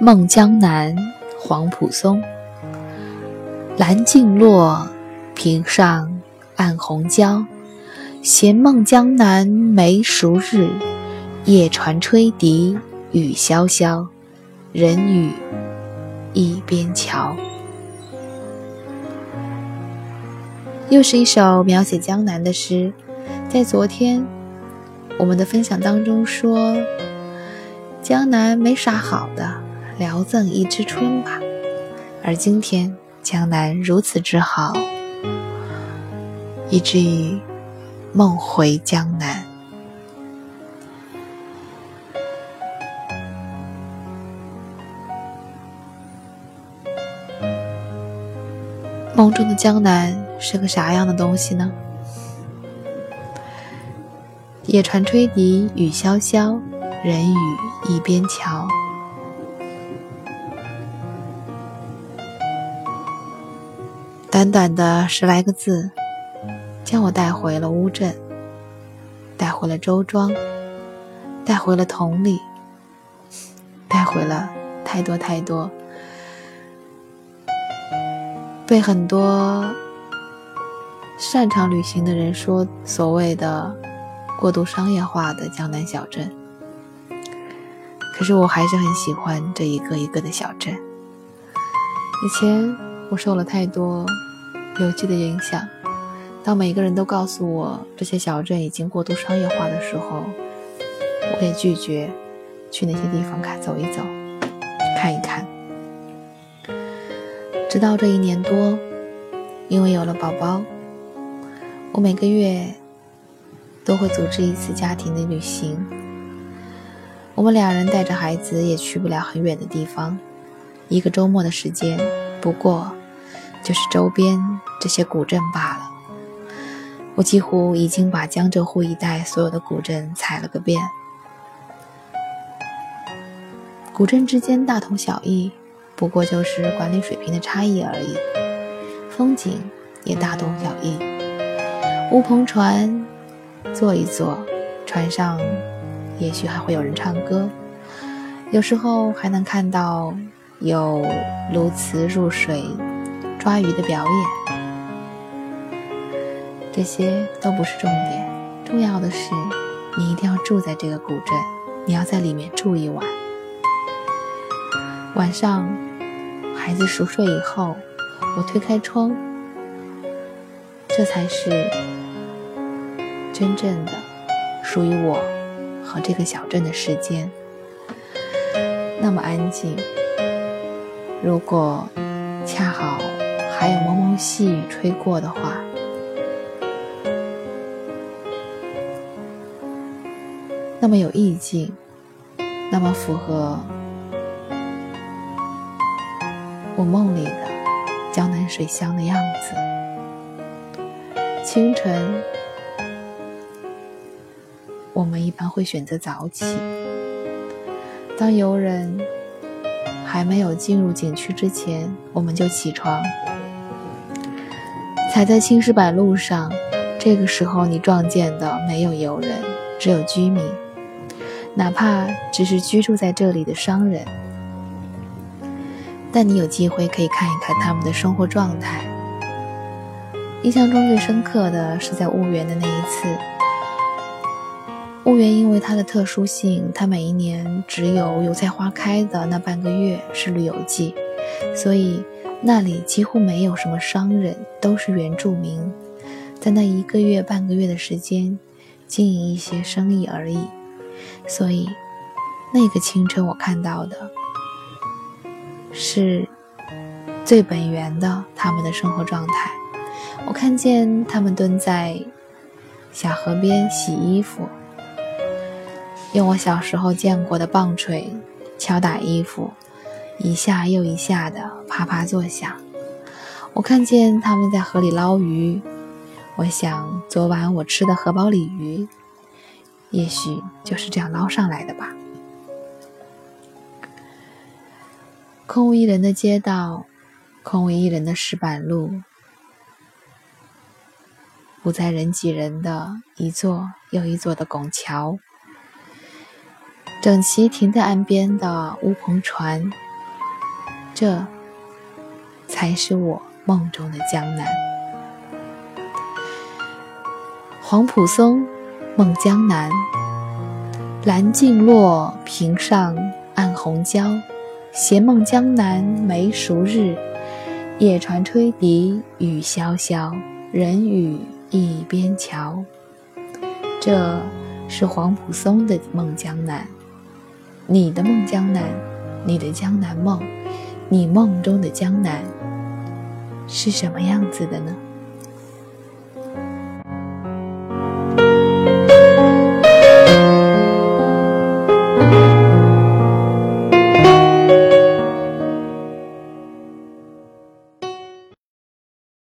梦江南》黄浦松。蓝镜落，屏上暗红椒。闲梦江南梅熟日，夜船吹笛雨潇潇。人语一边桥。又是一首描写江南的诗。在昨天我们的分享当中说，江南没啥好的，聊赠一枝春吧。而今天江南如此之好，以至于梦回江南。梦中的江南是个啥样的东西呢？夜船吹笛雨潇潇，人语一边桥。短短的十来个字，将我带回了乌镇，带回了周庄，带回了同里，带回了太多太多。被很多擅长旅行的人说，所谓的过度商业化的江南小镇。可是我还是很喜欢这一个一个的小镇。以前我受了太多游记的影响，当每个人都告诉我这些小镇已经过度商业化的时候，我也拒绝去那些地方看走一走，看一看。直到这一年多，因为有了宝宝，我每个月都会组织一次家庭的旅行。我们两人带着孩子也去不了很远的地方，一个周末的时间，不过就是周边这些古镇罢了。我几乎已经把江浙沪一带所有的古镇踩了个遍，古镇之间大同小异。不过就是管理水平的差异而已，风景也大同小异。乌篷船坐一坐，船上也许还会有人唱歌，有时候还能看到有鸬鹚入水抓鱼的表演。这些都不是重点，重要的是你一定要住在这个古镇，你要在里面住一晚，晚上。孩子熟睡以后，我推开窗，这才是真正的属于我和这个小镇的时间。那么安静，如果恰好还有蒙蒙细雨吹过的话，那么有意境，那么符合。我梦里的江南水乡的样子。清晨，我们一般会选择早起。当游人还没有进入景区之前，我们就起床，踩在青石板路上。这个时候，你撞见的没有游人，只有居民，哪怕只是居住在这里的商人。但你有机会可以看一看他们的生活状态。印象中最深刻的是在婺源的那一次。婺源因为它的特殊性，它每一年只有油菜花开的那半个月是旅游季，所以那里几乎没有什么商人，都是原住民，在那一个月半个月的时间经营一些生意而已。所以那个清晨我看到的。是最本源的他们的生活状态。我看见他们蹲在小河边洗衣服，用我小时候见过的棒槌敲打衣服，一下又一下的啪啪作响。我看见他们在河里捞鱼，我想昨晚我吃的荷包鲤鱼，也许就是这样捞上来的吧。空无一人的街道，空无一人的石板路，不再人挤人的一座又一座的拱桥，整齐停在岸边的乌篷船，这才是我梦中的江南。黄浦松，梦江南。蓝尽落，平上暗红椒。闲梦江南梅熟日，夜船吹笛雨潇潇，人语一边桥。这是黄浦松的梦江南。你的梦江南，你的江南梦，你梦中的江南是什么样子的呢？